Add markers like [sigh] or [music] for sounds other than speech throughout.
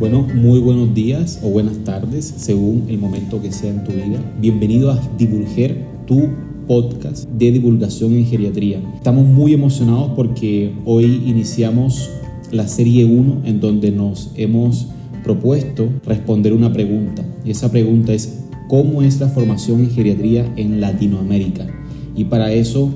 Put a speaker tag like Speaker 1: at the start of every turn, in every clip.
Speaker 1: Bueno, muy buenos días o buenas tardes, según el momento que sea en tu vida. Bienvenido a Divulger, tu podcast de divulgación en geriatría. Estamos muy emocionados porque hoy iniciamos la serie 1 en donde nos hemos propuesto responder una pregunta. Y esa pregunta es, ¿cómo es la formación en geriatría en Latinoamérica? Y para eso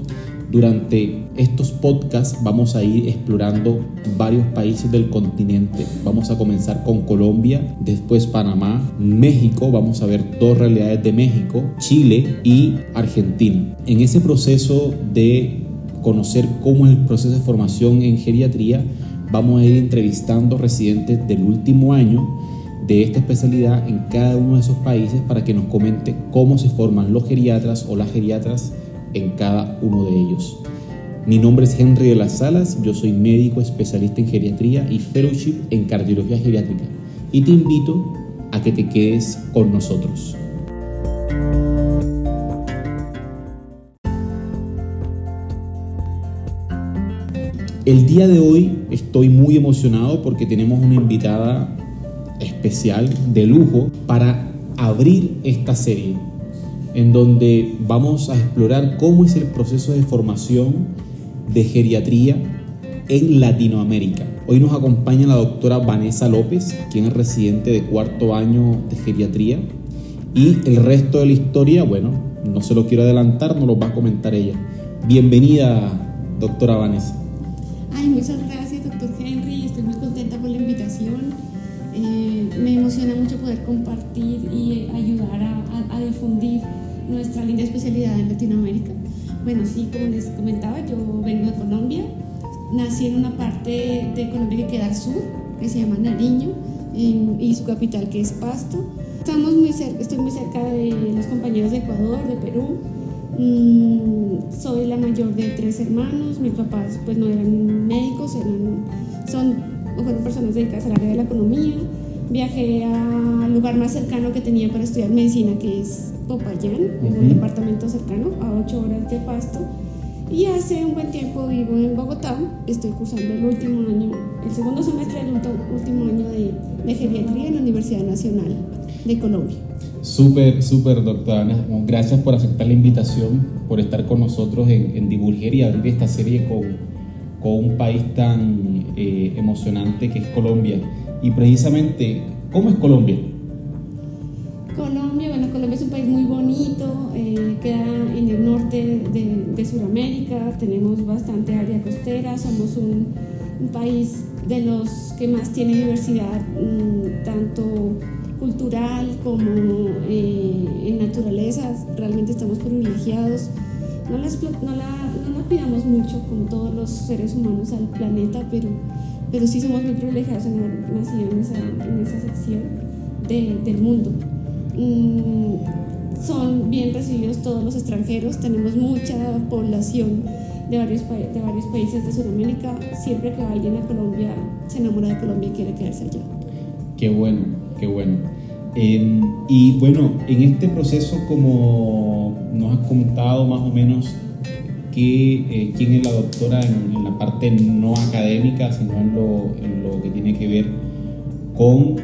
Speaker 1: durante estos podcasts vamos a ir explorando varios países del continente. Vamos a comenzar con Colombia, después Panamá, México, vamos a ver dos realidades de México, Chile y Argentina. En ese proceso de conocer cómo es el proceso de formación en geriatría, vamos a ir entrevistando residentes del último año de esta especialidad en cada uno de esos países para que nos comente cómo se forman los geriatras o las geriatras en cada uno de ellos. Mi nombre es Henry de las Salas, yo soy médico especialista en geriatría y fellowship en cardiología geriátrica y te invito a que te quedes con nosotros. El día de hoy estoy muy emocionado porque tenemos una invitada especial de lujo para abrir esta serie en donde vamos a explorar cómo es el proceso de formación de geriatría en Latinoamérica. Hoy nos acompaña la doctora Vanessa López, quien es residente de cuarto año de geriatría. Y el resto de la historia, bueno, no se lo quiero adelantar, nos lo va a comentar ella. Bienvenida, doctora Vanessa.
Speaker 2: Ay, muchas gracias, doctor Henry. Estoy muy contenta por la invitación. Eh, me emociona mucho poder compartir y ayudar a, a difundir nuestra linda especialidad en Latinoamérica. Bueno, sí, como les comentaba, yo vengo de Colombia. Nací en una parte de Colombia que queda al sur, que se llama Nariño, y su capital que es Pasto. Estamos muy cerca, estoy muy cerca de los compañeros de Ecuador, de Perú. Mm, soy la mayor de tres hermanos. Mis papás pues no eran médicos, eran, son, fueron personas dedicadas al área de la economía. Viajé al lugar más cercano que tenía para estudiar medicina, que es Popayán, un departamento cercano a 8 horas de Pasto. Y hace un buen tiempo vivo en Bogotá, estoy cursando el último año, el segundo semestre del último año de, de geriatría en la Universidad Nacional de Colombia.
Speaker 1: Súper, súper, doctora. Gracias por aceptar la invitación, por estar con nosotros en, en Divulger y abrir esta serie con, con un país tan eh, emocionante que es Colombia. Y precisamente, ¿cómo es? Colombia,
Speaker 2: Tenemos bastante área costera, somos un, un, país de los que más tiene diversidad, mmm, tanto cultural como eh, en naturaleza, realmente estamos privilegiados. No la, no, la, no la cuidamos mucho como todos los seres humanos al planeta, pero, pero sí somos muy privilegiados en haber nacido en esa, en esa sección de, del mundo. Mm, son bien recibidos todos los extranjeros, tenemos mucha población de varios, de varios países de Sudamérica. Siempre que va alguien a Colombia, se enamora de Colombia y quiere quedarse allá.
Speaker 1: Qué bueno, qué bueno. Eh, y bueno, en este proceso, como nos has contado más o menos que, eh, quién es la doctora en, en, la parte no académica, sino en lo, en lo que tiene que ver con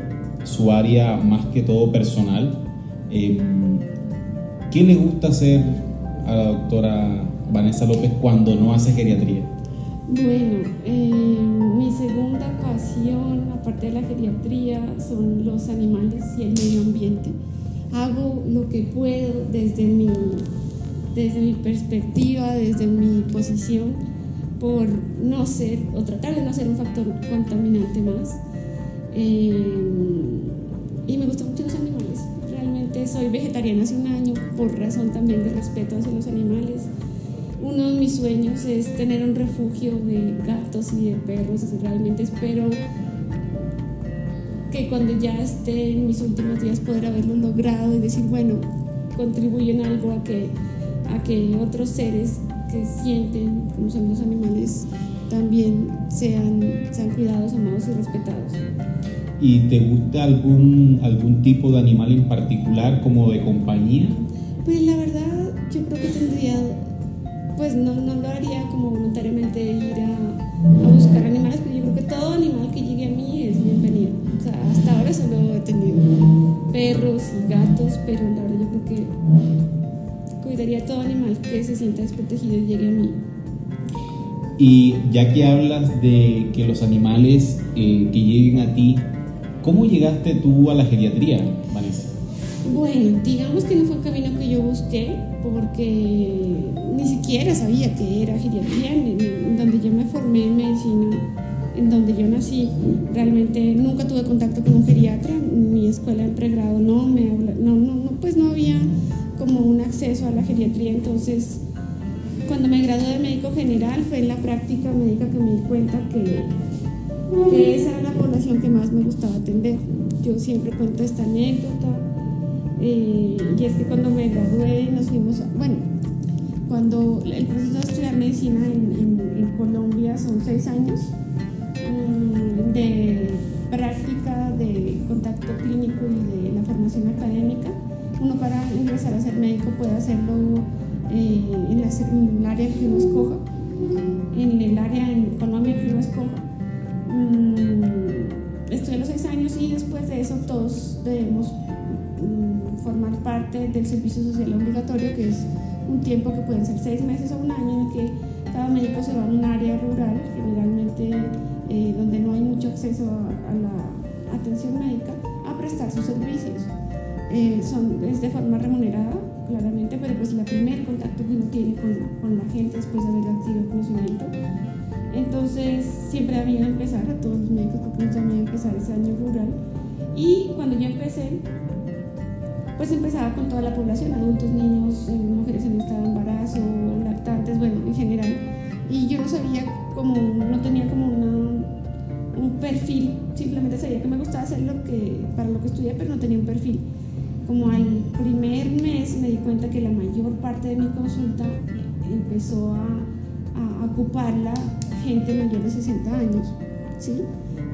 Speaker 1: su área más que todo personal. Eh, ¿Qué le gusta hacer a la doctora Vanessa López cuando no hace geriatría?
Speaker 2: Bueno, eh, mi segunda pasión, aparte de la geriatría, son los animales y el medio ambiente. Hago lo que puedo desde mi, desde mi perspectiva, desde mi posición, por no ser o tratar de no ser un factor contaminante más. Eh, Soy vegetariana hace un año por razón también de respeto hacia los animales. Uno de mis sueños es tener un refugio de gatos y de perros. Realmente espero que cuando ya esté en mis últimos días poder haberlo logrado y decir, bueno, contribuyen algo a que, a que otros seres que sienten como son los animales también sean, sean cuidados, amados y respetados.
Speaker 1: ¿Y te gusta algún, algún tipo de animal en particular como de compañía?
Speaker 2: Pues la verdad, yo creo que tendría, pues no, no lo haría como voluntariamente ir a, a buscar animales, pero yo creo que todo animal que llegue a mí es bienvenido. O sea, hasta ahora solo he tenido perros y gatos, pero la verdad yo creo que cuidaría a todo animal que se sienta desprotegido y llegue a mí.
Speaker 1: Y ya que hablas de que los animales eh, que lleguen a ti ¿cómo llegaste tú a la geriatría, Vanessa?
Speaker 2: Bueno, digamos que no fue un camino que yo busqué porque ni siquiera sabía que era geriatría, en, donde yo me formé en medicina, en donde yo nací. Realmente nunca tuve contacto con un geriatra, mi escuela en pregrado no me no, no, pues no había como un acceso a la geriatría, entonces cuando me gradué de médico general fue en la práctica médica que me di cuenta que, esa era la población que más me gustaba atender. Yo siempre cuento esta anécdota eh, y es que cuando me gradué nos fuimos, a, bueno, cuando el proceso de estudiar medicina en, Colombia son seis años mm, de práctica, de contacto clínico y de la formación académica. Uno para ingresar a ser médico puede hacerlo eh, en, el área que uno escoja, en el área en Colombia que uno escoja. Y después de eso todos debemos mm, formar parte del servicio social obligatorio, que es un tiempo que pueden ser seis meses o un año en que cada médico se va a un área rural, generalmente eh, donde no hay mucho acceso a, la atención médica, a prestar sus servicios. Eh, son, es de forma remunerada claramente, pero pues el primer contacto que uno tiene con, con la gente después de haber adquirido conocimiento. Entonces siempre había empezar a todos los médicos porque nos había empezar ese año rural. Y cuando yo empecé, pues empezaba con toda la población, adultos, niños, eh, mujeres en estado de embarazo, lactantes, bueno, en general. Y yo no sabía como, no tenía como una, un perfil, simplemente sabía que me gustaba hacer lo que, para lo que estudié, pero no tenía un perfil como al primer mes me di cuenta que la mayor parte de mi consulta empezó a, a ocuparla gente mayor de 60 años, ¿sí?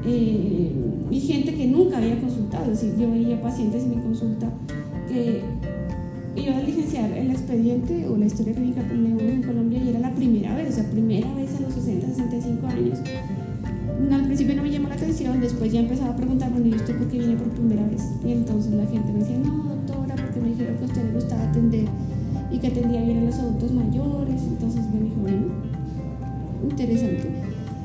Speaker 2: Eh, y gente que nunca había consultado, es yo veía pacientes en mi consulta que iba a licenciar el expediente o la historia clínica en Colombia y era la primera vez, o sea, primera vez a los 60, 65 años. Al principio no me llamó la atención, después ya empezaba a preguntar, bueno, ¿y usted por qué viene por primera vez? Y entonces la gente me decía, no, me dijeron que a usted le gustaba atender y que atendía bien a los adultos mayores. Entonces me dijo, bueno, interesante.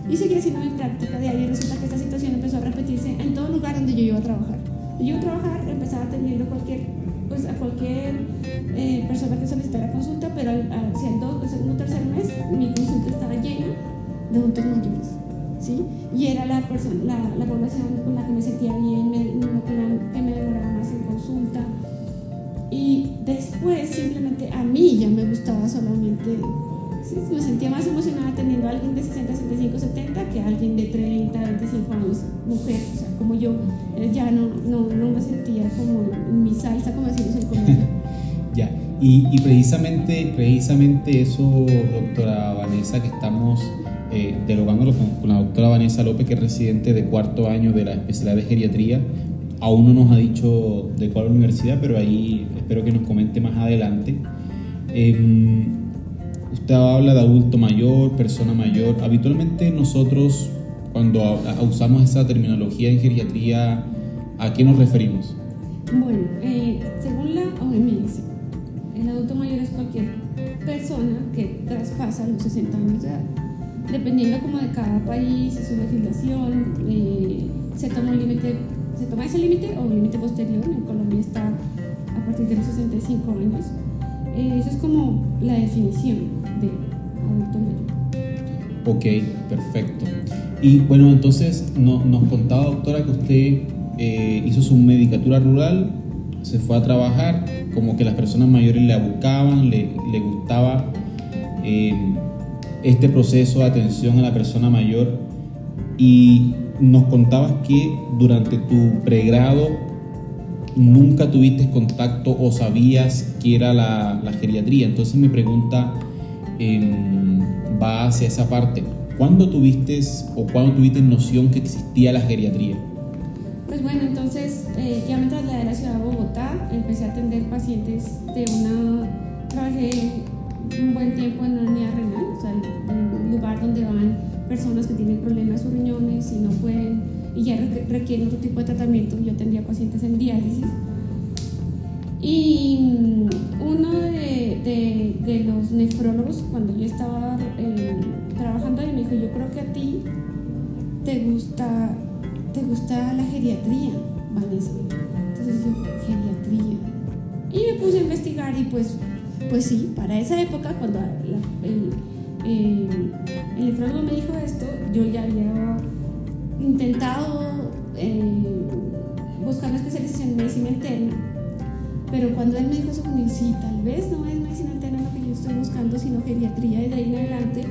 Speaker 2: Y seguí haciendo mi práctica de ahí. Resulta que esta situación empezó a repetirse en todo lugar donde yo iba a trabajar. Yo iba a trabajar, empezaba atendiendo cualquier, pues, a cualquier eh, persona que solicitara consulta, pero al, al segundo tercer mes mi consulta estaba llena de adultos mayores. ¿sí? Y era la, persona, la, la población con la que me sentía bien, me, que me demoraba más en consulta. Y después simplemente a mí ya me gustaba solamente, me sentía más emocionada teniendo a alguien de 60, 65, 70 que a alguien de 30, 25 años, mujer, o sea, como yo, eh, ya no, no, no me sentía como en mi salsa, como decimos en Colombia. [laughs]
Speaker 1: ya, y, y, precisamente, precisamente eso, doctora Vanessa, que estamos eh, dialogándolo con, con, la doctora Vanessa López, que es residente de cuarto año de la especialidad de geriatría, Aún no nos ha dicho de cuál universidad, pero ahí espero que nos comente más adelante. Em, usted habla de adulto mayor, persona mayor. Habitualmente nosotros, cuando usamos esa terminología en geriatría, ¿a qué nos referimos?
Speaker 2: Bueno, eh, según la OMS, el adulto mayor es cualquier persona que traspasa los 60 años de edad. Dependiendo como de cada país y su legislación, eh, se toma un límite se toma ese límite o un límite posterior. En Colombia está a partir de los 65 años. Eh, esa es como la definición de adulto mayor.
Speaker 1: Ok, perfecto. Y bueno, entonces nos contaba, doctora, que usted eh, hizo su medicatura rural, se fue a trabajar, como que las personas mayores le buscaban, le, le gustaba eh, este proceso de atención a la persona mayor y nos contabas que durante tu pregrado nunca tuviste contacto o sabías que era la, geriatría. Entonces mi pregunta em, va hacia esa parte. ¿Cuándo tuviste o cuándo tuviste noción que existía la geriatría?
Speaker 2: Pues bueno, entonces eh, ya me trasladé a la ciudad de Bogotá, empecé a atender pacientes de una... Trabajé un buen tiempo en una unidad renal, o sea, en un lugar donde van personas que tienen problemas de sus riñones y no pueden y ya requieren otro tipo de tratamiento. Yo atendía pacientes en diálisis. Y mm, uno de, de, los nefrólogos, cuando yo estaba eh, trabajando ahí, me dijo, yo creo que a ti te gusta, te gusta la geriatría, Vanessa. Entonces yo, geriatría. Y me puse a investigar y pues, pues sí, para esa época, cuando el, el nefrólogo me dijo esto, yo ya había intentado eh, buscar una especialización en medicina interna, pero cuando él me dijo eso, dijo, sí, tal vez no es medicina interna lo que yo estoy buscando, sino geriatría, y de ahí en adelante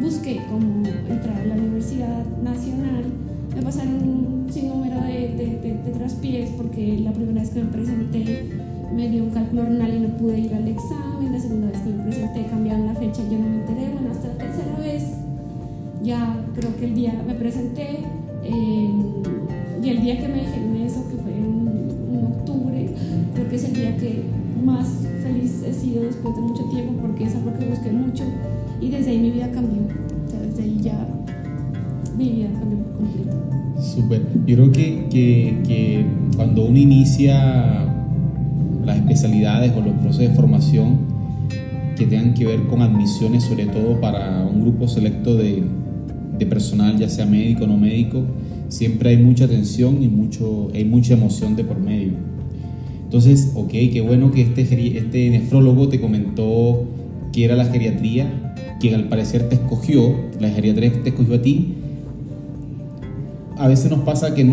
Speaker 2: busqué cómo entrar a la Universidad Nacional, me pasaron un sinnúmero de, de, traspiés, porque la primera vez que me presenté me dio un cálculo renal y no pude ir al examen, la segunda vez que me presenté cambiaron la fecha, yo no me enteré, bueno, hasta la tercera vez ya creo que el día me presenté eh, y el día que me dijeron eso, que fue en, en octubre, creo que es el día que más feliz he sido después de mucho tiempo porque es algo que busqué mucho y desde ahí mi vida cambió. O sea, desde ahí ya mi vida cambió por completo.
Speaker 1: Súper. Yo creo que, que, que cuando uno inicia las especialidades o los procesos de formación que tengan que ver con admisiones, sobre todo para un grupo selecto de, de personal, ya sea médico o no médico, siempre hay mucha tensión y mucho, hay mucha emoción de por medio. Entonces, ok, qué bueno que este, este nefrólogo te comentó que era la geriatría, quien al parecer te escogió, la geriatría que te escogió a ti, a veces nos pasa que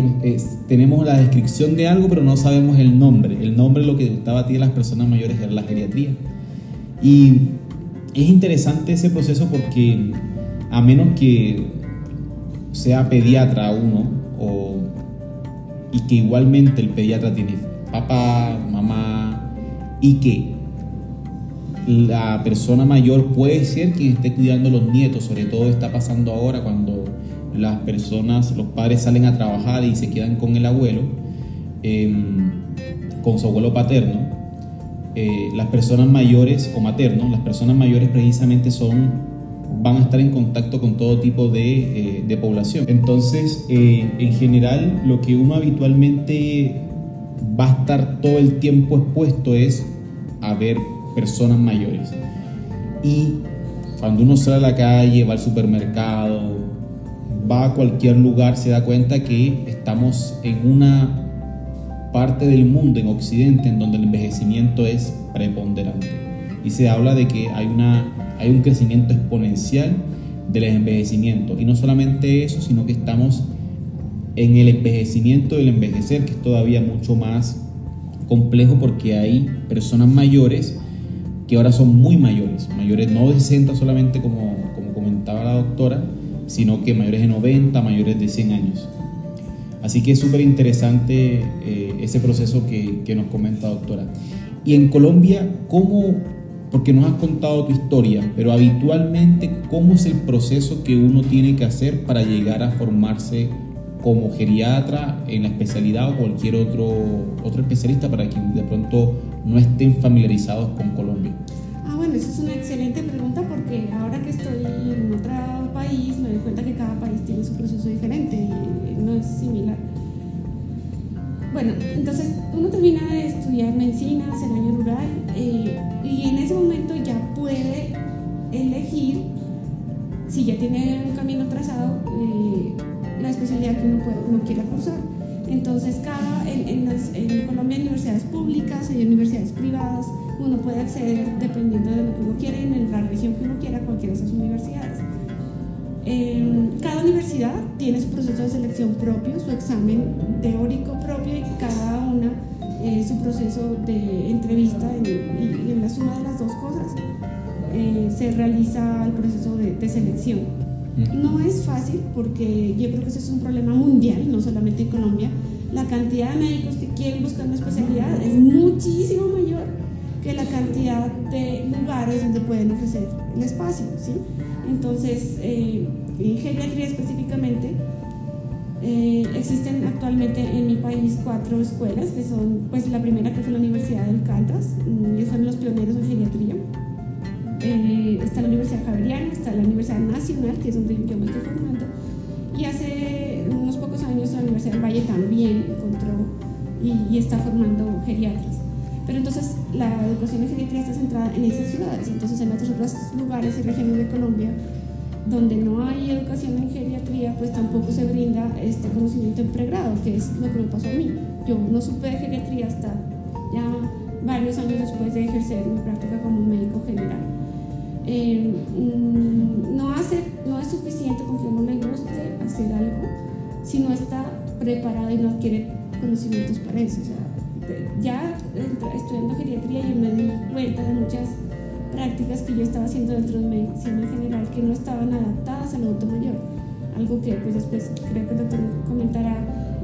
Speaker 1: tenemos la descripción de algo, pero no sabemos el nombre. El nombre lo que gustaba a ti a las personas mayores era la geriatría. Y es interesante ese proceso porque a menos que sea pediatra uno o, y que igualmente el pediatra tiene papá, mamá y que la persona mayor puede ser quien esté cuidando a los nietos, sobre todo está pasando ahora cuando las personas, los padres salen a trabajar y se quedan con el abuelo, em, con su abuelo paterno. Eh, las personas mayores o maternos, las personas mayores precisamente son, van a estar en contacto con todo tipo de, eh, de población. Entonces, eh, en general, lo que uno habitualmente va a estar todo el tiempo expuesto es a ver personas mayores. Y cuando uno sale a la calle, va al supermercado, va a cualquier lugar, se da cuenta que estamos en una parte del mundo, en Occidente, en donde el envejecimiento es preponderante. Y se habla de que hay, una, hay un crecimiento exponencial del envejecimiento. Y no solamente eso, sino que estamos en el envejecimiento del envejecer, que es todavía mucho más complejo porque hay personas mayores que ahora son muy mayores, mayores no de 60 solamente como, como comentaba la doctora, sino que mayores de 90, mayores de 100 años. Así que es súper interesante eh, ese proceso que, que nos comenta doctora. Y en Colombia, ¿cómo, porque nos has contado tu historia, pero habitualmente, ¿cómo es el proceso que uno tiene que hacer para llegar a formarse como geriatra en la especialidad o cualquier otro, otro especialista para quien de pronto no estén familiarizados con Colombia?
Speaker 2: Ah, bueno, esa es una excelente pregunta porque ahora que estoy en otro país me doy cuenta que cada país tiene su proceso diferente y no es similar. Bueno, entonces uno termina de estudiar medicina, hacer año rural eh, y en ese momento ya puede elegir, si ya tiene un camino trazado, eh, la especialidad que uno, puede, uno quiera cursar. Entonces, cada, en, en, las, en Colombia hay universidades públicas, hay universidades privadas, uno puede acceder dependiendo de lo que uno quiera y en la región que uno quiera cualquiera de esas universidades. Eh, cada universidad tiene su proceso de selección propio, su examen teórico propio y cada una eh, su proceso de entrevista en- y, en la suma de las dos cosas eh, se realiza el proceso de, de selección. No es fácil porque yo creo que ese es un problema mundial, no solamente en Colombia. La cantidad de médicos que quieren buscar una especialidad es muchísimo mayor que la cantidad de lugares donde pueden ofrecer el espacio. ¿sí? Entonces, eh, en geriatría específicamente, eh, existen actualmente en mi país cuatro escuelas, que son, pues la primera que fue la Universidad del Caldas, ellos fueron los pioneros en geriatría. Eh, está la Universidad Javeriana, está la Universidad Nacional, que es donde yo me estoy formando, y hace unos pocos años la Universidad del Valle también encontró y, y está formando geriatras. Pero entonces la educación en geriatría está centrada en esas ciudades, entonces en otros, otros lugares y regiones de Colombia donde no hay educación en geriatría, pues tampoco se brinda este conocimiento en pregrado, que es lo que me pasó a mí. Yo no supe de geriatría hasta ya varios años después de ejercer mi práctica como médico general. Eh, mm, no, hace, no es suficiente con que uno le guste hacer algo si no está preparado y no adquiere conocimientos para eso. Ya estudiando geriatría yo me di cuenta de muchas prácticas que yo estaba haciendo dentro de medicina en general que no estaban adaptadas al adulto mayor. Algo que pues después creo que el doctor comentará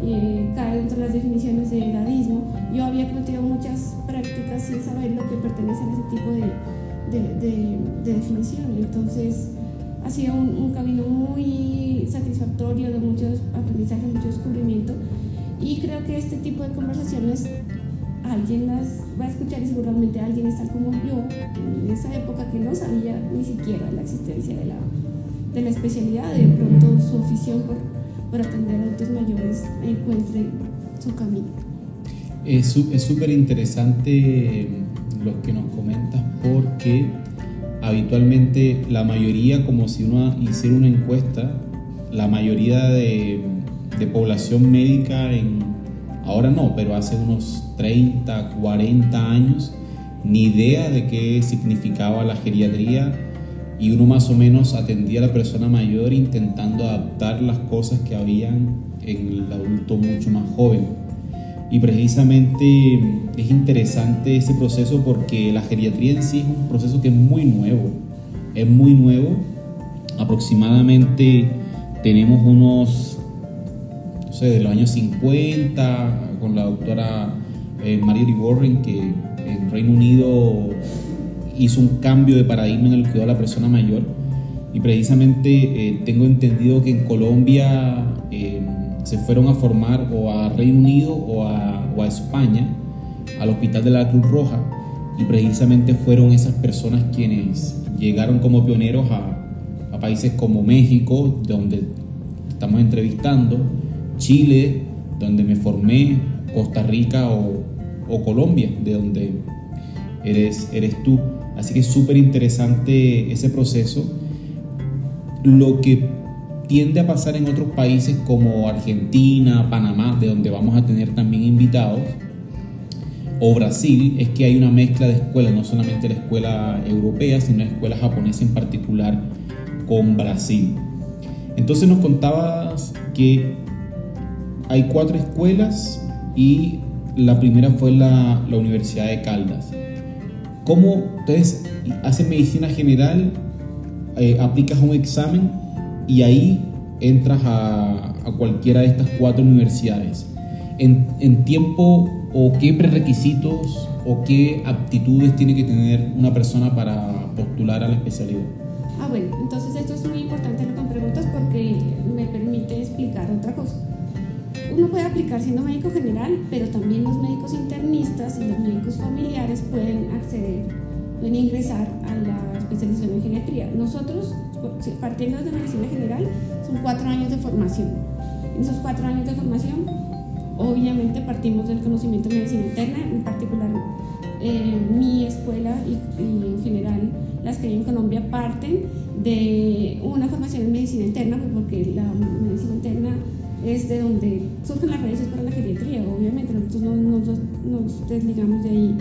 Speaker 2: eh, cae dentro de las definiciones de edadismo. Yo había cometido muchas prácticas sin saber lo que pertenece a ese tipo de, de, de, definición. Entonces ha sido un, un, camino muy satisfactorio de muchos aprendizajes, mucho descubrimiento. Y creo que este tipo de conversaciones alguien las va a escuchar y seguramente alguien está como yo en esa época que no sabía ni siquiera la existencia de la, de la especialidad, de pronto su afición por, por atender a adultos mayores encuentre su camino.
Speaker 1: Es súper interesante lo que nos comentas porque habitualmente la mayoría, como si uno hiciera una encuesta, la mayoría de, de población médica en ahora no, pero hace unos 30, 40 años, ni idea de qué significaba la geriatría y uno más o menos atendía a la persona mayor intentando adaptar las cosas que habían en el adulto mucho más joven. Y precisamente es interesante ese proceso porque la geriatría en sí es un proceso que es muy nuevo, es muy nuevo. Aproximadamente tenemos unos de los años 50, con la doctora eh, Mary Warren, que en Reino Unido hizo un cambio de paradigma en el cuidado de la persona mayor. Y precisamente eh, tengo entendido que en Colombia eh, se fueron a formar o a Reino Unido o a, o a España, al Hospital de la Cruz Roja, y precisamente fueron esas personas quienes llegaron como pioneros a, a países como México, donde estamos entrevistando, Chile, donde me formé, Costa Rica o, Colombia, de donde eres, eres tú. Así que es súper interesante ese proceso. Lo que tiende a pasar en otros países como Argentina, Panamá, de donde vamos a tener también invitados, o Brasil, es que hay una mezcla de escuelas, no solamente la escuela europea, sino la escuela japonesa en particular con Brasil. Entonces nos contabas que hay cuatro escuelas y la primera fue la, Universidad de Caldas. ¿Cómo ustedes hacen medicina general, eh, aplicas un examen y ahí entras a, a, cualquiera de estas cuatro universidades? ¿En, ¿En tiempo o qué prerequisitos o qué aptitudes tiene que tener una persona para postular a la especialidad?
Speaker 2: Ah, bueno, entonces uno puede aplicar siendo médico general, pero también los médicos internistas y los médicos familiares pueden acceder, pueden ingresar a la especialización en geriatría. Nosotros, partiendo de medicina general, son cuatro años de formación. En esos cuatro años de formación, obviamente partimos del conocimiento de medicina interna, en particular eh, mi escuela y, y, en general las que hay en Colombia parten de una formación en medicina interna, porque la medicina interna es de donde surgen las raíces para la geriatría, obviamente, nosotros no, nos desligamos de ahí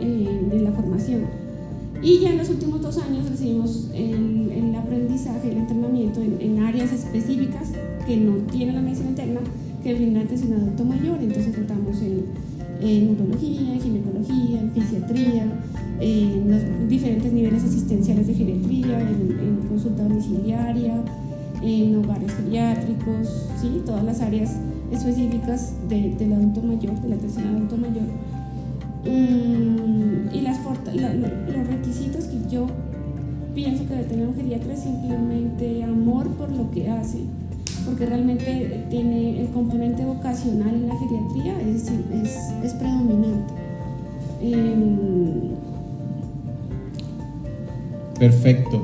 Speaker 2: eh, de la formación. Y ya en los últimos dos años recibimos el, el aprendizaje, el entrenamiento en, áreas específicas que no tiene la medicina interna, que brinda atención adulto mayor, entonces tratamos en, en neurología, en ginecología, en fisiatría, en los diferentes niveles asistenciales de geriatría, en, en consulta domiciliaria, en hogares geriátricos, ¿sí? todas las áreas específicas de, del adulto mayor, de la atención al adulto mayor. Mm, y las, los requisitos que yo pienso que debe tener un geriatra es simplemente amor por lo que hace, porque realmente tiene el componente vocacional en la geriatría es, es, es predominante. Em,
Speaker 1: Perfecto,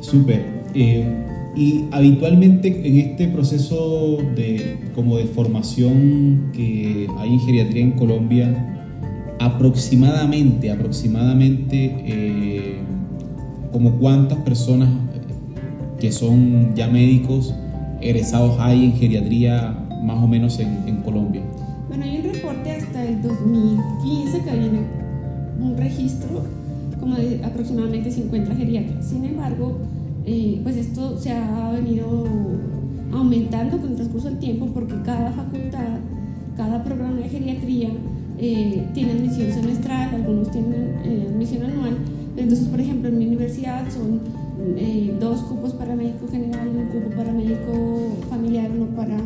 Speaker 1: súper. Eh, y habitualmente en este proceso de, como de formación que hay en geriatría en Colombia, aproximadamente, aproximadamente, eh, como cuántas personas que son ya médicos egresados hay en geriatría más o menos en, Colombia?
Speaker 2: Bueno, hay un reporte hasta el 2015 que viene un registro como de aproximadamente 50 geriatras. Sin embargo, eh, pues esto se ha venido aumentando con el transcurso del tiempo porque cada facultad, cada programa de geriatría eh, tiene admisión semestral, algunos tienen eh, admisión anual. Entonces, por ejemplo, en mi universidad son eh, dos cupos para médico general, un cupo para médico familiar, uno para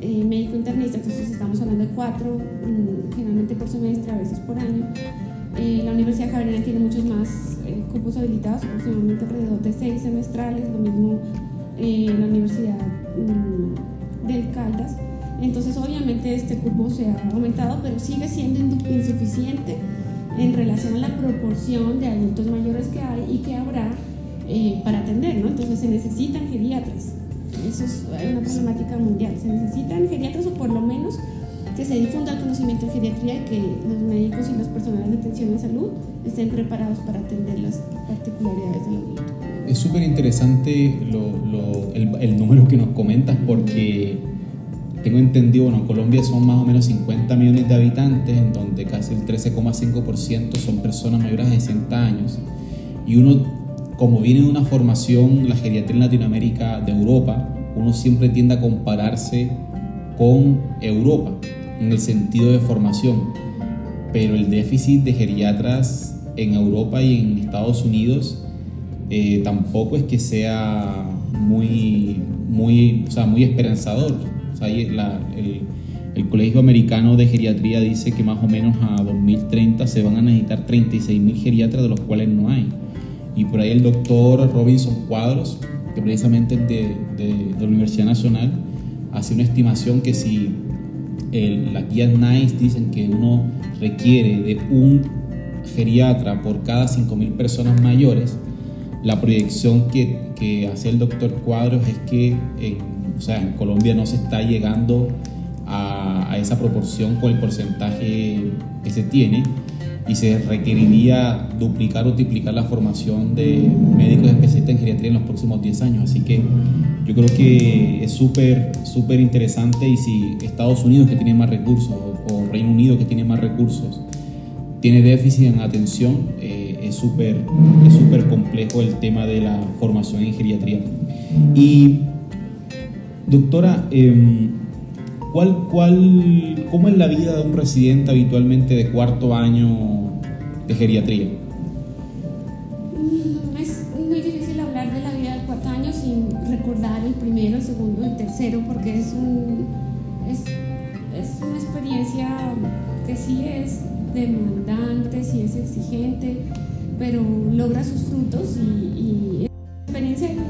Speaker 2: médico internista. Entonces, estamos hablando de cuatro, mm, generalmente por semestre, a veces por año. la Universidad Javeriana tiene muchos más cupos habilitados, aproximadamente alrededor de seis semestrales, lo mismo la Universidad mm, del Caldas. Entonces obviamente este cupo se ha aumentado, pero sigue siendo insuficiente en relación a la proporción de adultos mayores que hay y que habrá eh, para atender, ¿no? Entonces se necesitan geriatras. Eso es una problemática mundial. Se necesitan geriatras o por lo menos que se difunda el conocimiento en geriatría y que los médicos y los personales de atención en salud estén preparados para atender las particularidades del adulto.
Speaker 1: Es súper interesante el, el número que nos comentas porque tengo entendido, bueno, en Colombia son más o menos 50 millones de habitantes, en donde casi el 13,5% son personas mayores de 60 años. Y uno, como viene de una formación, la geriatría en Latinoamérica de Europa, uno siempre tiende a compararse con Europa en el sentido de formación. Pero el déficit de geriatras en Europa y en Estados Unidos eh, tampoco es que sea muy, muy, o sea, muy esperanzador el, Colegio Americano de Geriatría dice que más o menos a 2030 se van a necesitar 36.000 geriatras, de los cuales no hay. Y por ahí el doctor Robinson Cuadros, que precisamente es de, la Universidad Nacional, hace una estimación que si las guías NICE dicen que uno requiere de un geriatra por cada 5.000 personas mayores, la proyección que, hace el doctor Cuadros es que en o sea, en Colombia no se está llegando a, esa proporción con el porcentaje que se tiene y se requeriría duplicar o triplicar la formación de médicos especialistas en geriatría en los próximos 10 años. Así que yo creo que es súper, súper interesante y si Estados Unidos que tiene más recursos o, Reino Unido que tiene más recursos tiene déficit en atención, eh, es súper es súper complejo el tema de la formación en geriatría. Y Doctora, em, ¿cuál, cuál, ¿cómo es la vida de un residente habitualmente de cuarto año de geriatría?
Speaker 2: Mm, es muy difícil hablar de la vida del cuarto año sin recordar el primero, el segundo, el tercero, porque es, un, una experiencia que sí es demandante, sí es exigente, pero logra sus frutos y, y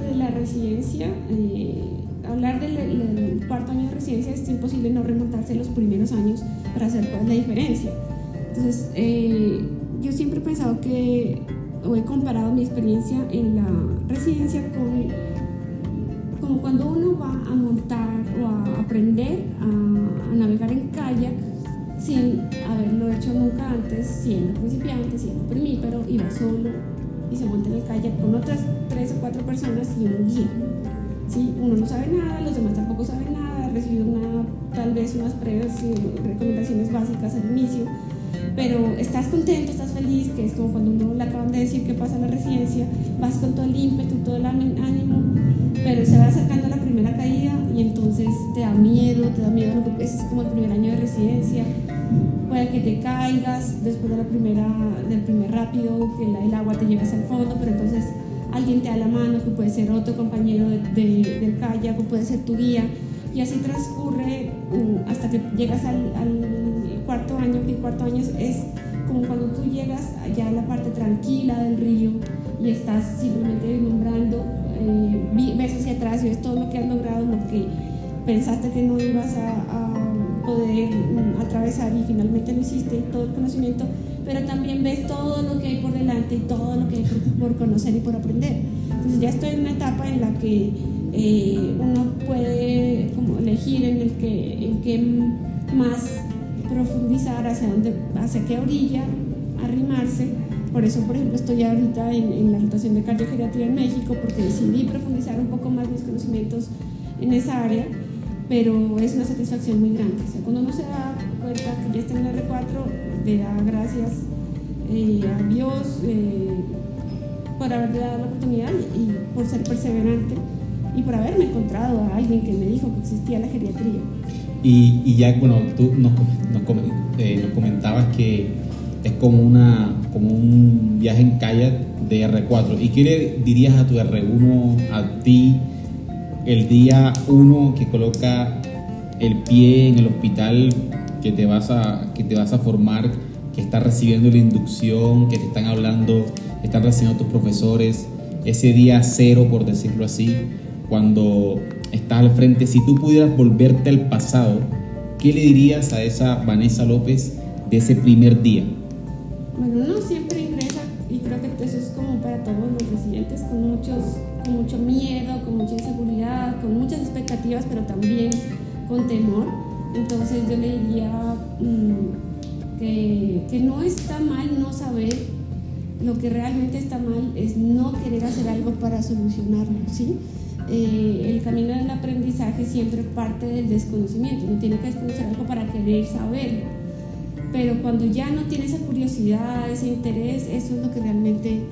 Speaker 2: de la residencia. Eh, hablar del, cuarto año de residencia es imposible no remontarse a los primeros años para hacer cuál es la diferencia. Entonces, eh, yo siempre he pensado que, o he comparado mi experiencia en la residencia con como cuando uno va a montar o a aprender a, navegar en kayak sin haberlo hecho nunca antes, siendo principiante, siendo primíparo, iba solo y se monta en el kayak con otras tres o cuatro personas y un guía. ¿sí? Uno no sabe nada, los demás tampoco saben nada, recibido una, tal vez unas pruebas y recomendaciones básicas al inicio, pero estás contento, estás feliz, que es como cuando uno le acaban de decir que pasa la residencia, vas con todo el ímpetu, todo el ánimo, pero se va acercando la primera caída y entonces te da miedo, te da miedo es como el primer año de residencia, puede que te caigas después de la primera, del primer rápido, que el agua te lleva hacia el fondo, pero entonces alguien te da la mano, que puede ser otro compañero de, del kayak, o puede ser tu guía, y así transcurre hasta que llegas al, cuarto año, que el cuarto año es, como cuando tú llegas allá a la parte tranquila del río y estás simplemente vislumbrando, eh, ves hacia atrás y ves todo lo que has logrado, lo que pensaste que no ibas a, poder mm, atravesar y finalmente lo hiciste, todo el conocimiento pero también ves todo lo que hay por delante y todo lo que hay por, conocer y por aprender. Entonces ya estoy en una etapa en la que eh, uno puede como elegir en el que, en qué más profundizar hacia dónde, hacia qué orilla arrimarse. Por eso, por ejemplo, estoy ahorita en, en la rotación de cardiogeriatría en México porque decidí profundizar un poco más mis conocimientos en esa área, pero es una satisfacción muy grande. O sea, cuando uno se da cuenta que ya está en el R4, le da gracias eh, a Dios eh, por haberle dado la oportunidad y por ser perseverante y por haberme encontrado a alguien que me dijo que existía la geriatría.
Speaker 1: Y, y ya, bueno, tú nos, eh, nos, comentabas que es como, una, como un viaje en kayak de R4. ¿Y qué le dirías a tu R1, a ti, el día 1 que coloca el pie en el hospital que te vas a, que te vas a formar, que estás recibiendo la inducción, que te están hablando, están recibiendo tus profesores, ese día cero, por decirlo así, cuando estás al frente, si tú pudieras volverte al pasado, ¿qué le dirías a esa Vanessa López de ese primer día?
Speaker 2: Bueno, uno siempre ingresa y creo que eso es como para todos los residentes, con, muchos, con mucho miedo, con mucha inseguridad, con muchas expectativas, pero también con temor. Entonces yo le diría mmm, que, que no está mal no saber lo que realmente está mal es no querer hacer algo para solucionarlo, ¿sí? Eh, el camino del aprendizaje siempre parte del desconocimiento, uno tiene que desconocer algo para querer saberlo, pero cuando ya no tiene esa curiosidad, ese interés, eso es lo que realmente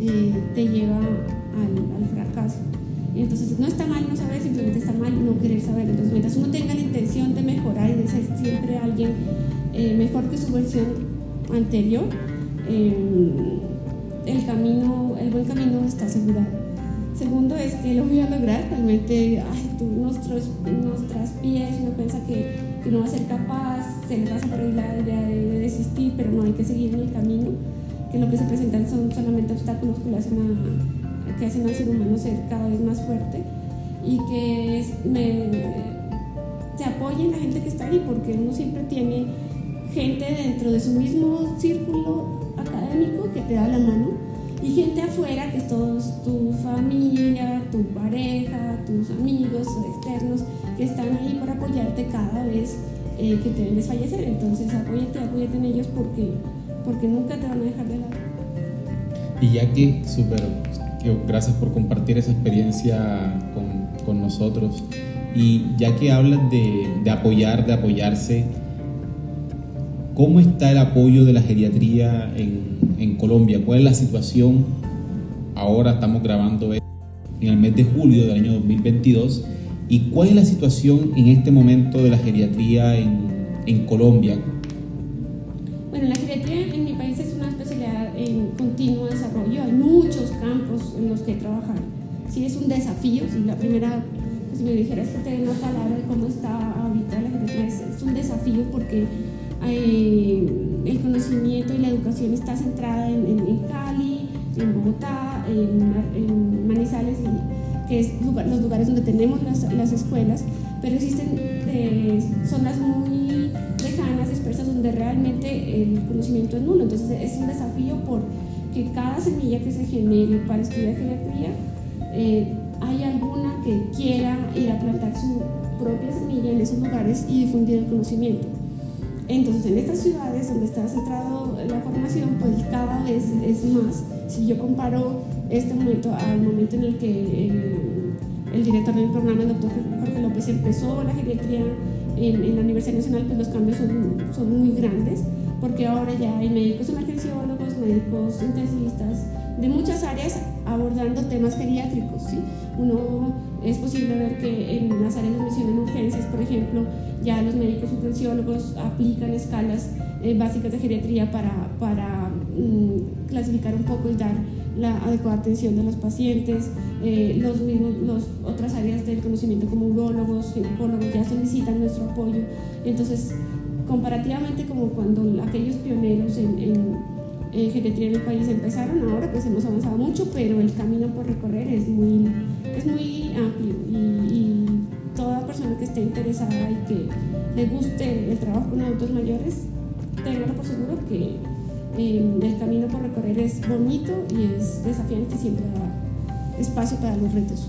Speaker 2: eh, te lleva al, fracaso. Entonces no está mal no saber, simplemente está mal no querer saber. Entonces mientras uno tenga la intención de mejorar y de ser siempre alguien eh, mejor que su versión anterior, el camino, el buen camino está asegurado. Segundo es que lo voy a lograr, realmente ay, tú, nuestros, nuestras pies, uno piensa que, no va a ser capaz, se le pasa por ahí la idea de, desistir, pero no hay que seguir en el camino, que lo que se presentan son solamente obstáculos que, hacen, a, que hacen al ser humano ser cada vez más fuerte y que me, se apoyen la gente que está ahí, porque uno siempre tiene gente dentro de su mismo círculo académico que te da la mano y gente afuera, que es todos tu familia, tu pareja, tus amigos externos, que están ahí para apoyarte cada vez eh, que te ven desfallecer. Entonces apóyate, apóyate en ellos porque, porque nunca te van a dejar de lado.
Speaker 1: Y ya que, gracias por compartir esa experiencia con, con, nosotros. Y ya que hablas de, de apoyar, de apoyarse, ¿cómo está el apoyo de la geriatría en, en Colombia. ¿Cuál es la situación? Ahora estamos grabando en el mes de julio del año 2022. ¿Y cuál es la situación en este momento de la geriatría en, en Colombia?
Speaker 2: Continuo desarrollo. Hay muchos campos en los que trabajar. Sí, es un desafío. Si la primera, si me dijeras que te dé una palabra de cómo está ahorita la geriatría, es, es un desafío porque eh, el conocimiento y la educación está centrada en, Cali, en Bogotá, en, Manizales, que es los lugares donde tenemos las, escuelas, pero existen eh, zonas muy lejanas, dispersas, donde realmente el conocimiento es nulo. Entonces es un desafío porque cada semilla que se genere para estudiar geriatría, eh, hay alguna que quiera ir a plantar su propia semilla en esos lugares y difundir el conocimiento. Entonces, en estas ciudades donde está centrado la formación, pues cada vez es más. Si yo comparo este momento al momento en el que eh, el director del programa, el doctor Jorge López, empezó la geriatría en, la Universidad Nacional, pues los cambios son, son muy grandes, porque ahora ya hay médicos emergenciólogos, médicos intensivistas, de muchas áreas abordando temas geriátricos. ¿sí? Uno es posible ver que en las áreas de admisión en urgencias, por ejemplo, ya los médicos urgenciólogos aplican escalas eh, básicas de geriatría para, para mm, clasificar un poco y dar la adecuada atención de los pacientes. Eh, los mismos, otras áreas del conocimiento como urólogos, ginecólogos ya solicitan nuestro apoyo. Entonces, comparativamente como cuando aquellos pioneros en, en en geriatría en el país empezaron, ahora pues hemos avanzado mucho, pero el camino por recorrer es muy, es muy amplio y, toda persona que esté interesada y que le guste el trabajo con adultos mayores, tenga por seguro que em, el camino por recorrer es bonito y es desafiante y siempre da espacio para los retos.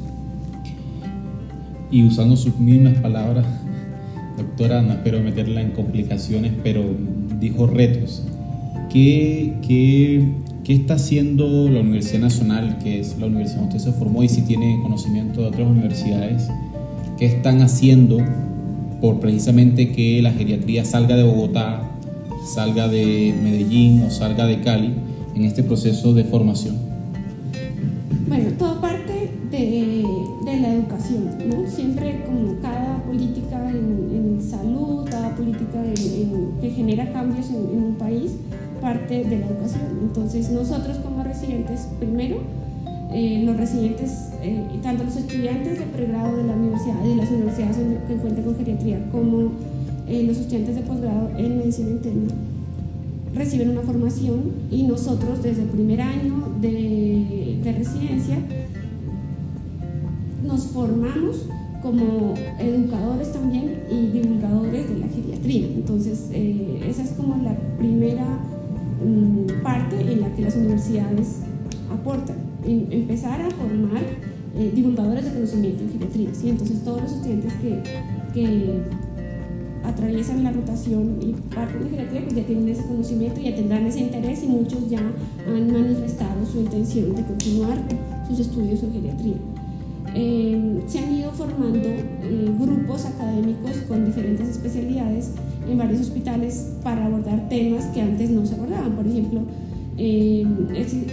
Speaker 1: Y usando sus mismas palabras, doctora, no espero meterla en complicaciones, pero dijo retos. ¿Qué, qué, qué está haciendo la Universidad Nacional, que es la universidad donde usted se formó y si tiene conocimiento de otras universidades? ¿Qué están haciendo por precisamente que la geriatría salga de Bogotá, salga de Medellín o salga de Cali en este proceso de formación?
Speaker 2: Bueno, todo parte de, de la educación, ¿no? Siempre como cada política en, en salud, cada política en, que genera cambios en, un país, parte de la educación. Entonces nosotros como residentes, primero, eh, los residentes, eh, tanto los estudiantes de pregrado de la universidad, de las universidades que cuentan con geriatría, como eh, los estudiantes de posgrado en medicina interna, reciben una formación y nosotros desde el primer año de, de residencia nos formamos como educadores también y divulgadores de la geriatría. Entonces, esa es como la primera parte en la que las universidades aportan empezar a formar eh, divulgadores de conocimiento en geriatría. ¿sí? Entonces todos los estudiantes que, que atraviesan la rotación y parten de geriatría pues ya tienen ese conocimiento ya tendrán ese interés y muchos ya han manifestado su intención de continuar sus estudios en geriatría. Eh, se han ido formando eh, grupos académicos con diferentes especialidades en varios hospitales para abordar temas que antes no se abordaban. Por ejemplo, eh,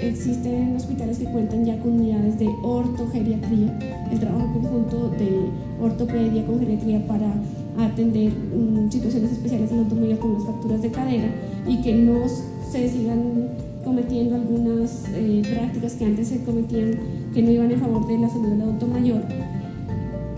Speaker 2: existen hospitales que cuentan ya con unidades de ortogeriatría, el trabajo conjunto de ortopedia con geriatría para atender mm, situaciones especiales en autonomía con las fracturas de cadera y que no se sigan cometiendo algunas eh, prácticas que antes se cometían que no iban en favor de la salud del adulto mayor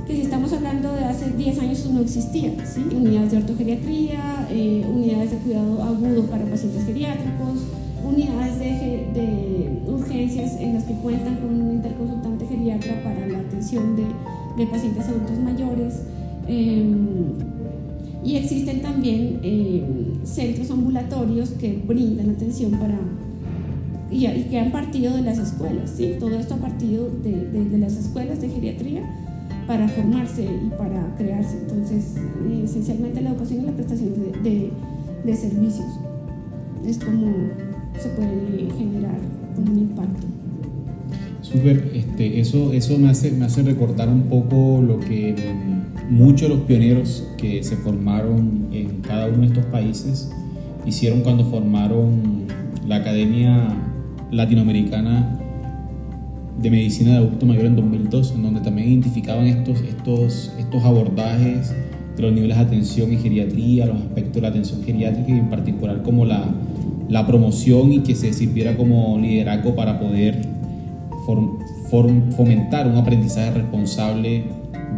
Speaker 2: que si estamos hablando de hace 10 años no existía, unidades de ortogeriatría, eh, unidades de cuidado agudo para pacientes geriátricos, unidades de, de, urgencias en las que cuentan con un interconsultante geriatra para la atención de, de pacientes adultos mayores. Em, y existen también em, centros ambulatorios que brindan atención para y, que han partido de las escuelas, ¿sí? todo esto ha partido de, de, las escuelas de geriatría para formarse y para crearse. Entonces, eh, esencialmente la educación y la prestación de, de servicios es como se puede generar un impacto.
Speaker 1: Súper, este, eso, eso me, hace, me hace recordar un poco lo que muchos de los pioneros que se formaron en cada uno de estos países hicieron cuando formaron la Academia Latinoamericana de Medicina de Adulto Mayor en 2002, en donde también identificaban estos, estos, estos abordajes de los niveles de atención en geriatría, los aspectos de la atención geriátrica y en particular como la, la promoción y que se sirviera como liderazgo para poder fomentar un aprendizaje responsable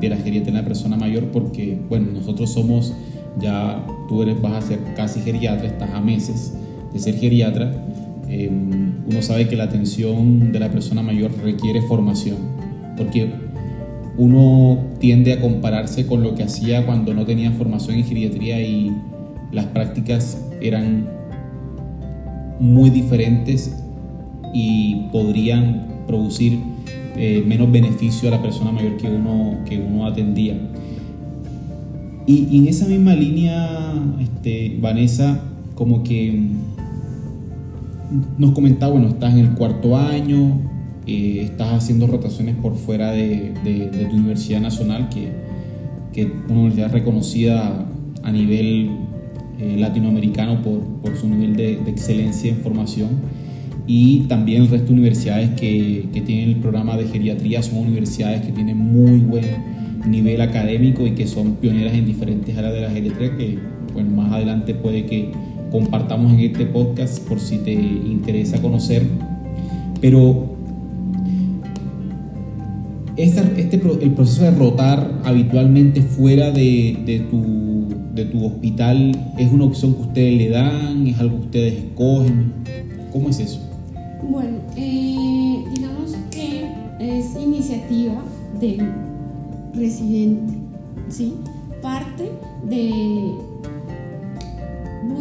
Speaker 1: de la geriatría de la persona mayor porque, bueno, nosotros somos, ya tú eres, vas a ser casi geriatra, estás a meses de ser geriatra, em, uno sabe que la atención de la persona mayor requiere formación, porque uno tiende a compararse con lo que hacía cuando no tenía formación en geriatría y las prácticas eran muy diferentes y podrían producir eh, menos beneficio a la persona mayor que uno, que uno atendía. Y, en esa misma línea, este, Vanessa, como que nos comentaba, bueno, estás en el cuarto año, eh, estás haciendo rotaciones por fuera de, tu universidad nacional, que, que es una universidad reconocida a nivel eh, latinoamericano por, por, su nivel de, excelencia en formación. Y también el resto de universidades que, que, tienen el programa de geriatría son universidades que tienen muy buen nivel académico y que son pioneras en diferentes áreas de la geriatría que bueno, más adelante puede que compartamos en este podcast por si te interesa conocer. Pero este, el proceso de rotar habitualmente fuera de, de tu de tu hospital es una opción que ustedes le dan, es algo que ustedes escogen? ¿Cómo es eso?
Speaker 2: Bueno, eh, digamos que es iniciativa del residente, ¿sí? Parte de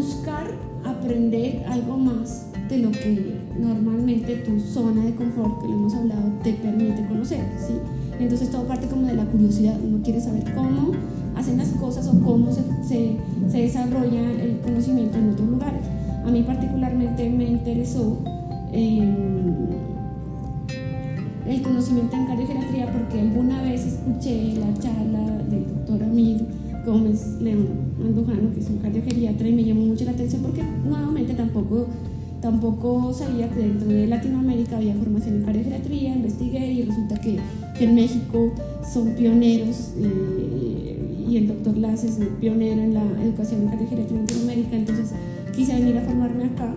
Speaker 2: buscar aprender algo más de lo que normalmente tu zona de confort, que lo hemos hablado, te permite conocer, ¿sí? Entonces todo parte como de la curiosidad, uno quiere saber cómo hacen las cosas o cómo se, se, se desarrolla el conocimiento en otros lugares. A mí particularmente me interesó el conocimiento en cardiogeriatría porque alguna vez escuché la charla del doctor Amir Gómez León Andujano, que es un cardiogeriatra, y me llamó mucho la atención porque nuevamente tampoco, tampoco sabía que dentro de Latinoamérica había formación en cardiogeriatría, investigué y resulta que, que en México son pioneros eh, y el doctor Lass es pionero en la educación en cardiogeriatría en Latinoamérica, entonces quise venir a formarme acá.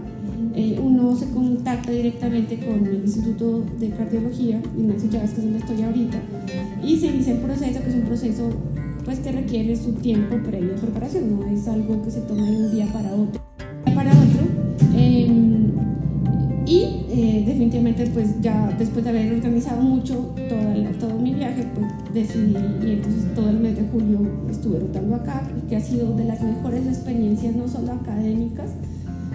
Speaker 2: Eh, uno se contacta directamente con el Instituto de Cardiología, Ignacio Chávez, que es donde estoy ahorita, y se inicia el proceso, que es un proceso pues, que requiere su tiempo previo de preparación, no es algo que se toma de un día para otro. Para otro em, y eh, definitivamente pues ya después de haber organizado mucho todo mi viaje, pues decidí y entonces todo el mes de julio estuve rotando acá, que ha sido de las mejores experiencias, no solo académicas,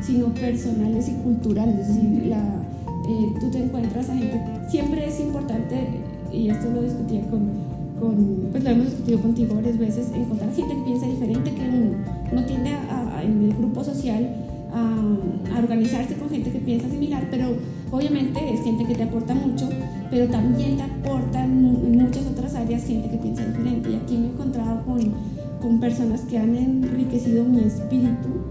Speaker 2: sino personales y culturales. Es decir, la, eh, tú te encuentras a gente, siempre es importante, y esto lo discutía con, con, pues lo hemos discutido contigo varias veces, encontrar gente que piensa diferente que uno. no tiende a, en el grupo social a, a, organizarse con gente que piensa similar, pero obviamente es gente que te aporta mucho, pero también te aporta en muchas otras áreas gente que piensa diferente. Y aquí me he encontrado con, con personas que han enriquecido mi espíritu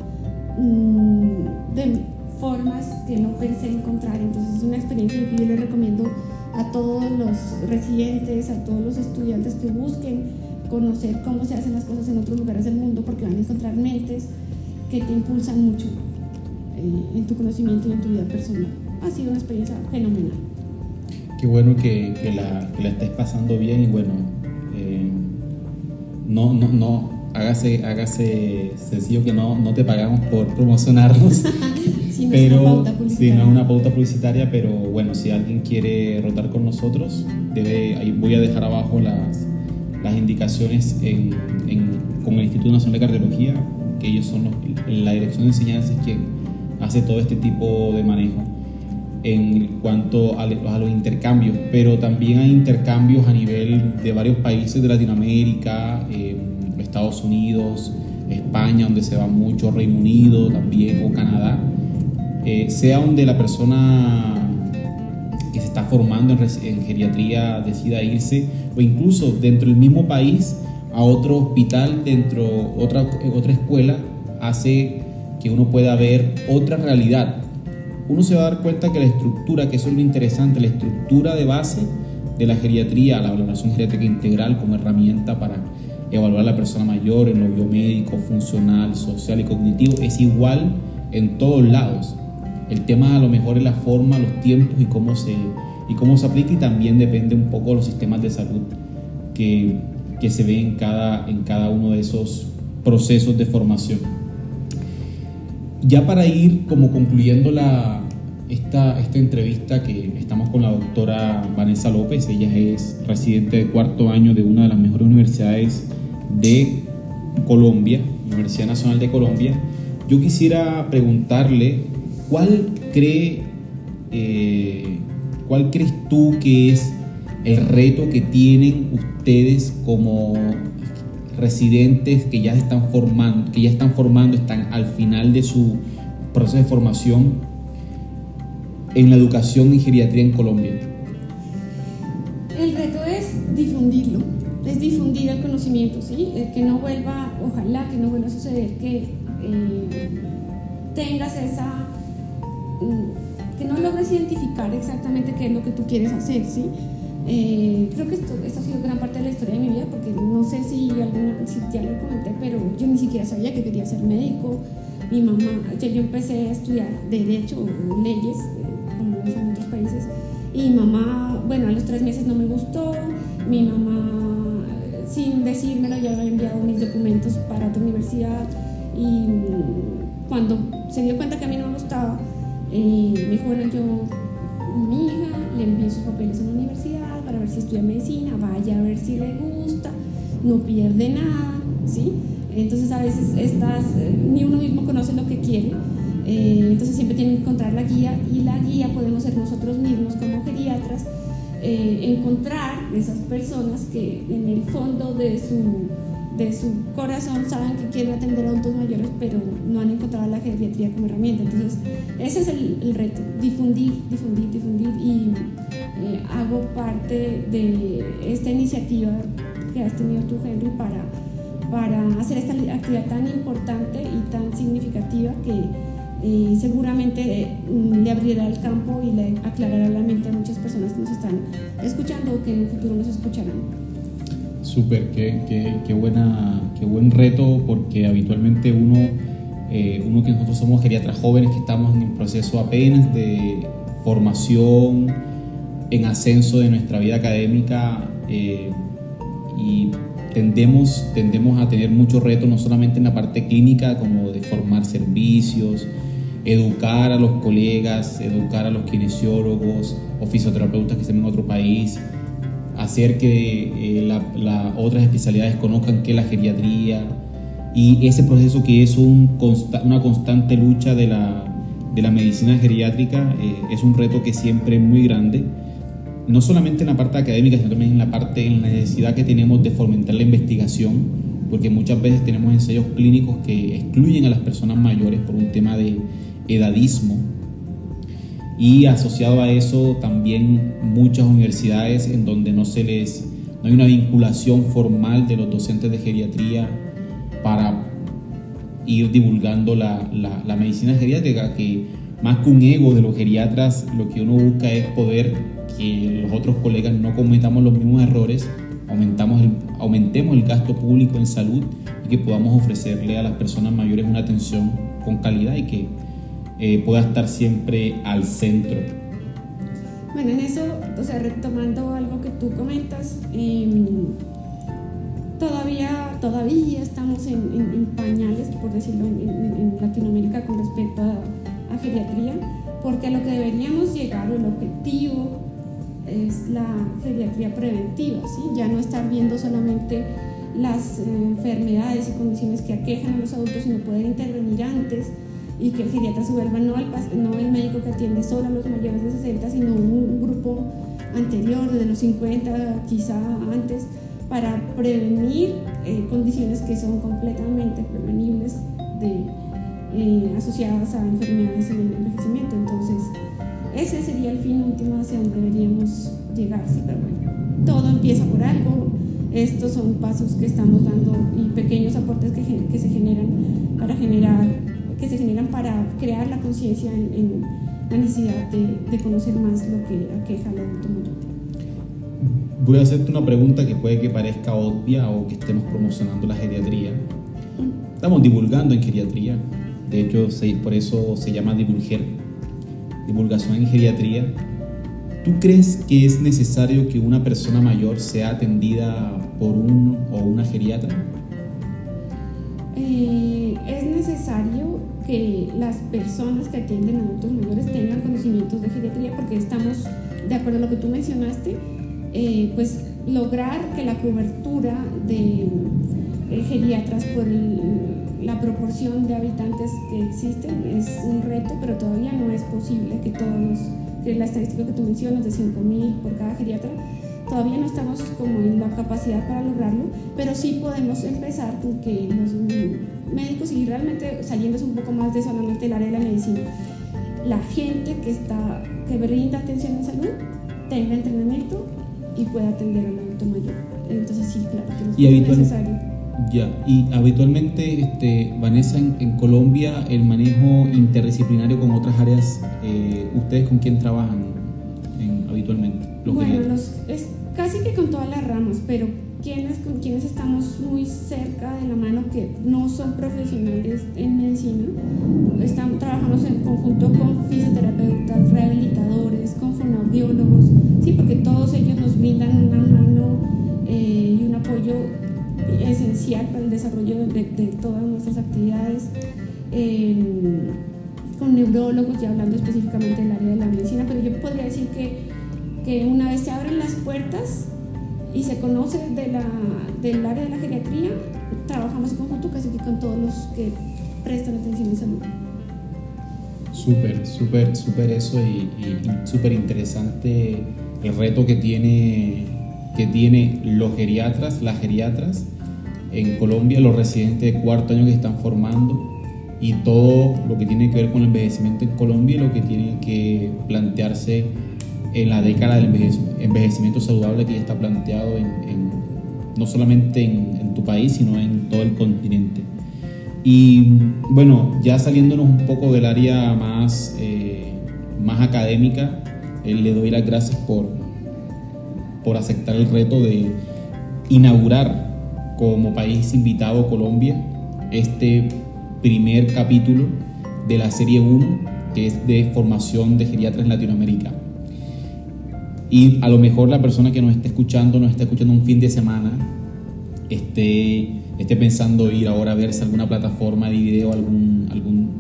Speaker 2: Mm, de formas que no pensé encontrar. Entonces es una experiencia que yo le recomiendo a todos los residentes, a todos los estudiantes que busquen conocer cómo se hacen las cosas en otros lugares del mundo porque van a encontrar mentes que te impulsan mucho eh, en tu conocimiento y en tu vida personal. Ha sido una experiencia fenomenal.
Speaker 1: Qué bueno que, que, la, que la, estés pasando bien y bueno, eh, no, no, no, hágase, hágase sencillo que no, no te pagamos por promocionarnos. [laughs] pero si no es una pauta publicitaria, pero bueno, si alguien quiere rotar con nosotros, debe, ahí voy a dejar abajo las, las indicaciones en, con el Instituto Nacional de Cardiología, que ellos son los, la dirección de enseñanza es quien hace todo este tipo de manejo en cuanto a, a, los intercambios, pero también hay intercambios a nivel de varios países de Latinoamérica. Eh, Estados Unidos, España, donde se va mucho, Reino Unido también, o Canadá, eh, sea donde la persona que se está formando en, geriatría decida irse, o incluso dentro del mismo país a otro hospital, dentro otra otra escuela, hace que uno pueda ver otra realidad. Uno se va a dar cuenta que la estructura, que eso es lo interesante, la estructura de base de la geriatría, la valoración geriátrica integral como herramienta para evaluar a la persona mayor en lo biomédico, funcional, social y cognitivo, es igual en todos lados. El tema a lo mejor es la forma, los tiempos y cómo se, y cómo se aplica y también depende un poco de los sistemas de salud que, que se ven en cada, en cada uno de esos procesos de formación. Ya para ir como concluyendo la, esta, esta entrevista que estamos con la doctora Vanessa López, ella es residente de cuarto año de una de las mejores universidades de Colombia, Universidad Nacional de Colombia, yo quisiera preguntarle cuál cree, eh, cuál crees tú que es el reto que tienen ustedes como residentes que ya están formando, que ya están formando, están al final de su proceso de formación en la educación y geriatría en Colombia.
Speaker 2: El reto es difundirlo es difundir el conocimiento, ¿sí? que no vuelva, ojalá que no vuelva a suceder que eh, tengas esa, que no logres identificar exactamente qué es lo que tú quieres hacer, ¿sí? Eh, creo que esto, ha sido gran parte de la historia de mi vida porque no sé si, alguna, si ya lo comenté, pero yo ni siquiera sabía que quería ser médico. Mi mamá, yo empecé a estudiar derecho o leyes, eh, como es en otros países, y mi mamá, bueno, a los tres meses no me gustó, mi mamá sin decírmelo, ya había enviado mis documentos para otra universidad y cuando se dio cuenta que a mí no me gustaba, me bueno, yo, mi hija, le envío sus papeles a la universidad para ver si estudia medicina, vaya a ver si le gusta, no pierde nada, ¿sí? Entonces a veces estas, eh, ni uno mismo conoce lo que quiere, eh, entonces siempre tiene que encontrar la guía y la guía podemos ser nosotros mismos como geriatras eh, encontrar esas personas que en el fondo de su de su corazón saben que quieren atender a adultos mayores, pero no han encontrado la geriatría como herramienta. Entonces, ese es el, reto, difundir, difundir, difundir. Y eh, hago parte de esta iniciativa que has tenido tú, Henry, para, para hacer esta actividad tan importante y tan significativa que eh, seguramente mm, le abrirá el campo y le aclarará la mente a muchas personas que nos están escuchando o que en un futuro nos escucharán.
Speaker 1: Súper, qué, qué, buena, qué buen reto porque habitualmente uno, eh, uno que nosotros somos geriatras jóvenes que estamos en el proceso apenas de formación, en ascenso de nuestra vida académica eh, y tendemos, tendemos a tener muchos retos, no solamente en la parte clínica, como de formar servicios, educar a los colegas, educar a los kinesiólogos o fisioterapeutas que estén en otro país, hacer que eh, las otras especialidades conozcan qué es la geriatría y ese proceso que es un una constante lucha de la, de la medicina geriátrica eh, es un reto que siempre es muy grande, no solamente en la parte académica, sino también en la parte, en la necesidad que tenemos de fomentar la investigación, porque muchas veces tenemos ensayos clínicos que excluyen a las personas mayores por un tema de edadismo y asociado a eso también muchas universidades en donde no se les no hay una vinculación formal de los docentes de geriatría para ir divulgando la, la, medicina geriátrica que más que un ego de los geriatras lo que uno busca es poder que los otros colegas no cometamos los mismos errores aumentamos aumentemos el gasto público en salud y que podamos ofrecerle a las personas mayores una atención con calidad y que eh, pueda estar siempre al centro.
Speaker 2: Bueno, en eso, o sea, retomando algo que tú comentas, em, todavía, todavía estamos en, pañales, por decirlo, en, Latinoamérica con respecto a, geriatría, porque a lo que deberíamos llegar, el objetivo es la geriatría preventiva, ¿sí? ya no estar viendo solamente las eh, enfermedades y condiciones que aquejan a los adultos, sino poder intervenir antes y que el geriatra se vuelva no el, no el médico que atiende solo a los mayores de 60, sino un, grupo anterior, de los 50, quizá antes, para prevenir eh, condiciones que son completamente prevenibles de, eh, asociadas a enfermedades en el envejecimiento. Entonces, ese sería el fin último hacia donde deberíamos llegar. Sí, pero bueno, todo empieza por algo. Estos son pasos que estamos dando y pequeños aportes que, que se generan para generar que se generan para crear la conciencia en, la necesidad de, conocer más lo que aqueja al adulto mayor.
Speaker 1: Voy a hacerte una pregunta que puede que parezca obvia o que estemos promocionando la geriatría. Estamos divulgando en geriatría, de hecho por eso se llama divulger, divulgación en geriatría. ¿Tú crees que es necesario que una persona mayor sea atendida por un o una geriatra?
Speaker 2: Eh, es necesario que las personas que atienden adultos mayores tengan conocimientos de geriatría porque estamos, de acuerdo a lo que tú mencionaste, eh, pues lograr que la cobertura de eh, geriatras por la proporción de habitantes que existen es un reto, pero todavía no es posible que todos que la estadística que tú mencionas de 5.000 por cada geriatra, todavía no estamos como en la capacidad para lograrlo, pero sí podemos empezar con que los médicos y realmente saliéndose un poco más de solamente el área de la medicina, la gente que, está, que brinda atención en salud tenga entrenamiento y pueda atender al adulto mayor. Entonces sí, claro, que es necesario.
Speaker 1: Ya, y habitualmente, este, Vanessa, en, Colombia, el manejo interdisciplinario con otras áreas, eh, ¿ustedes con quién trabajan habitualmente?
Speaker 2: bueno, es casi que con todas las ramas, pero quienes, con quienes estamos muy cerca de la mano que no son profesionales en medicina. Estamos, trabajamos en conjunto con fisioterapeutas, rehabilitadores, con fonoaudiólogos, sí, porque todos ellos nos brindan una mano eh, y un apoyo esencial para el desarrollo de, todas nuestras actividades. con neurólogos, ya hablando específicamente del área de la medicina, pero yo podría decir que, que una vez se abren las puertas, y se conoce de la, del área de la geriatría, trabajamos en conjunto casi que con todos los que prestan atención en salud.
Speaker 1: Súper, súper, súper eso y, súper interesante el reto que tiene, que tiene los geriatras, las geriatras, en Colombia, los residentes de cuarto año que están formando y todo lo que tiene que ver con el envejecimiento en Colombia y lo que tiene que plantearse en la década del envejecimiento saludable que ya está planteado en, no solamente en, tu país, sino en todo el continente. Y bueno, ya saliéndonos un poco del área más, eh, más académica, eh, le doy las gracias por, por aceptar el reto de inaugurar como país invitado Colombia este primer capítulo de la serie 1, que es de formación de geriatras en Latinoamérica. Y a lo mejor la persona que nos está escuchando, nos está escuchando un fin de semana, esté, esté pensando ir ahora a verse alguna plataforma de video, algún, algún,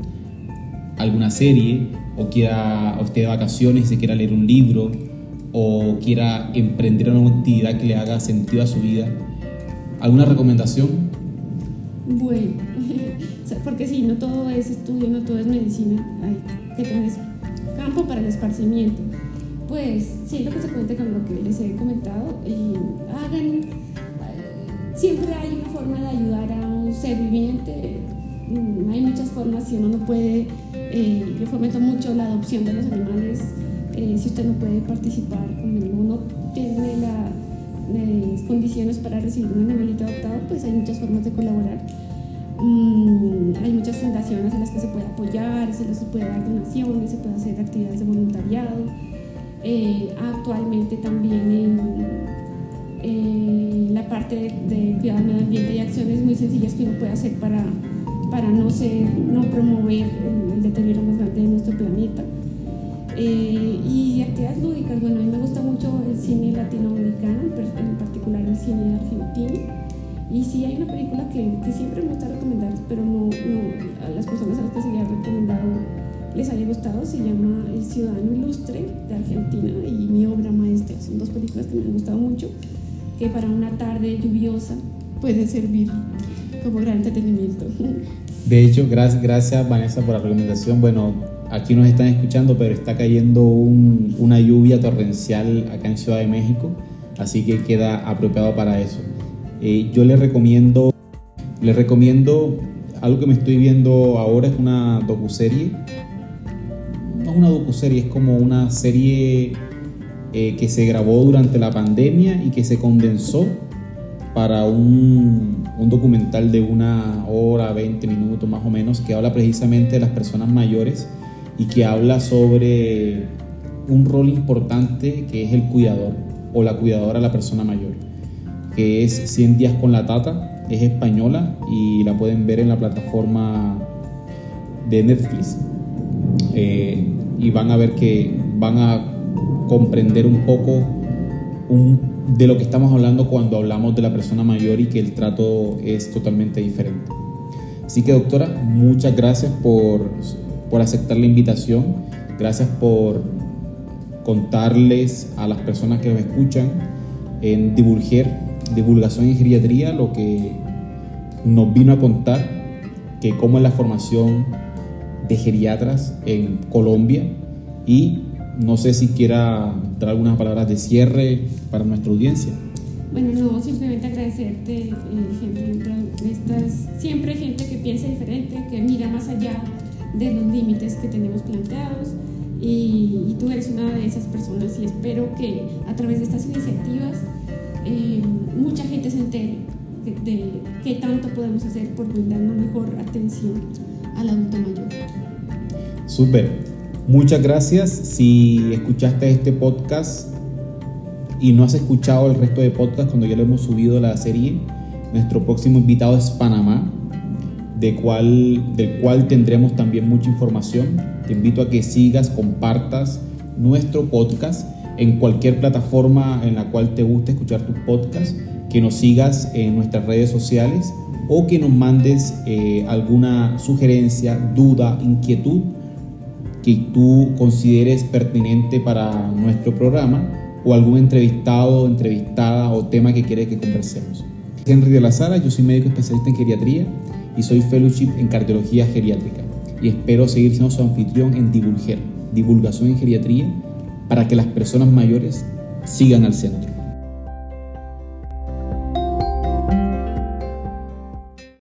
Speaker 1: alguna serie, o quiera, o esté de vacaciones y se quiera leer un libro, o quiera emprender una actividad que le haga sentido a su vida. ¿Alguna recomendación?
Speaker 2: Bueno, [laughs] porque si no todo es estudio, no todo es medicina, hay que tener campo para el esparcimiento pues sí, lo que se cuente con lo que les he comentado, y hagan, eh, siempre hay una forma de ayudar a un ser viviente, mm, hay muchas formas, si uno no puede, eh, yo fomento mucho la adopción de los animales, eh, si usted no puede participar, uno tiene las condiciones para recibir un animalito adoptado, pues hay muchas formas de colaborar. Mm, hay muchas fundaciones en las que se puede apoyar, se les puede dar donaciones, se puede hacer actividades de voluntariado. Eh, actualmente también en la parte de, cuidado del medio ambiente y acciones muy sencillas que uno puede hacer para, para no, ser, no promover el, deterioro más grande de nuestro planeta. Eh, y actividades lúdicas, bueno, a mí me gusta mucho el cine latinoamericano, en particular el cine argentino. Y sí hay una película que, que siempre me gusta recomendar, pero no, no, a las personas a las que se había recomendado les haya gustado, se llama El Ciudadano Ilustre de Argentina y Mi Obra Maestra. Son dos películas que me han gustado mucho, que para una tarde lluviosa puede servir como gran entretenimiento.
Speaker 1: De hecho, gracias, gracias Vanessa por la recomendación. Bueno, aquí nos están escuchando, pero está cayendo una lluvia torrencial acá en Ciudad de México, así que queda apropiado para eso. Eh, yo les recomiendo, les recomiendo algo que me estoy viendo ahora es una docuserie es una docuserie, es como una serie eh, que se grabó durante la pandemia y que se condensó para un, un, documental de una hora, 20 minutos más o menos, que habla precisamente de las personas mayores y que habla sobre un rol importante que es el cuidador o la cuidadora de la persona mayor, que es 100 días con la tata, es española y la pueden ver en la plataforma de Netflix. Eh, y van a ver que van a comprender un poco de lo que estamos hablando cuando hablamos de la persona mayor y que el trato es totalmente diferente. Así que doctora, muchas gracias por, por aceptar la invitación, gracias por contarles a las personas que nos escuchan en divulgar, divulgación en geriatría, lo que nos vino a contar, que cómo es la formación de geriatras en Colombia. Y no sé si quiera dar algunas palabras de cierre para nuestra audiencia.
Speaker 2: Bueno, no, simplemente agradecerte, eh, Estas, siempre gente que piensa diferente, que mira más allá de los límites que tenemos planteados. Y, tú eres una de esas personas y espero que a través de estas iniciativas eh, mucha gente se entere de, de qué tanto podemos hacer por brindar una mejor atención al adulto mayor.
Speaker 1: Súper. Muchas gracias. Si escuchaste este podcast y no has escuchado el resto de podcast cuando ya lo hemos subido la serie, nuestro próximo invitado es Panamá, de cual, del cual tendremos también mucha información. Te invito a que sigas, compartas nuestro podcast en cualquier plataforma en la cual te guste escuchar tu podcast, que nos sigas en nuestras redes sociales o que nos mandes eh, alguna sugerencia, duda, inquietud que tú consideres pertinente para nuestro programa o algún entrevistado, entrevistada o tema que quieres que conversemos. Henry de la Sara, yo soy médico especialista en geriatría y soy fellowship en cardiología geriátrica y espero seguir siendo su anfitrión en Divulger, divulgación en geriatría, para que las personas mayores sigan al centro.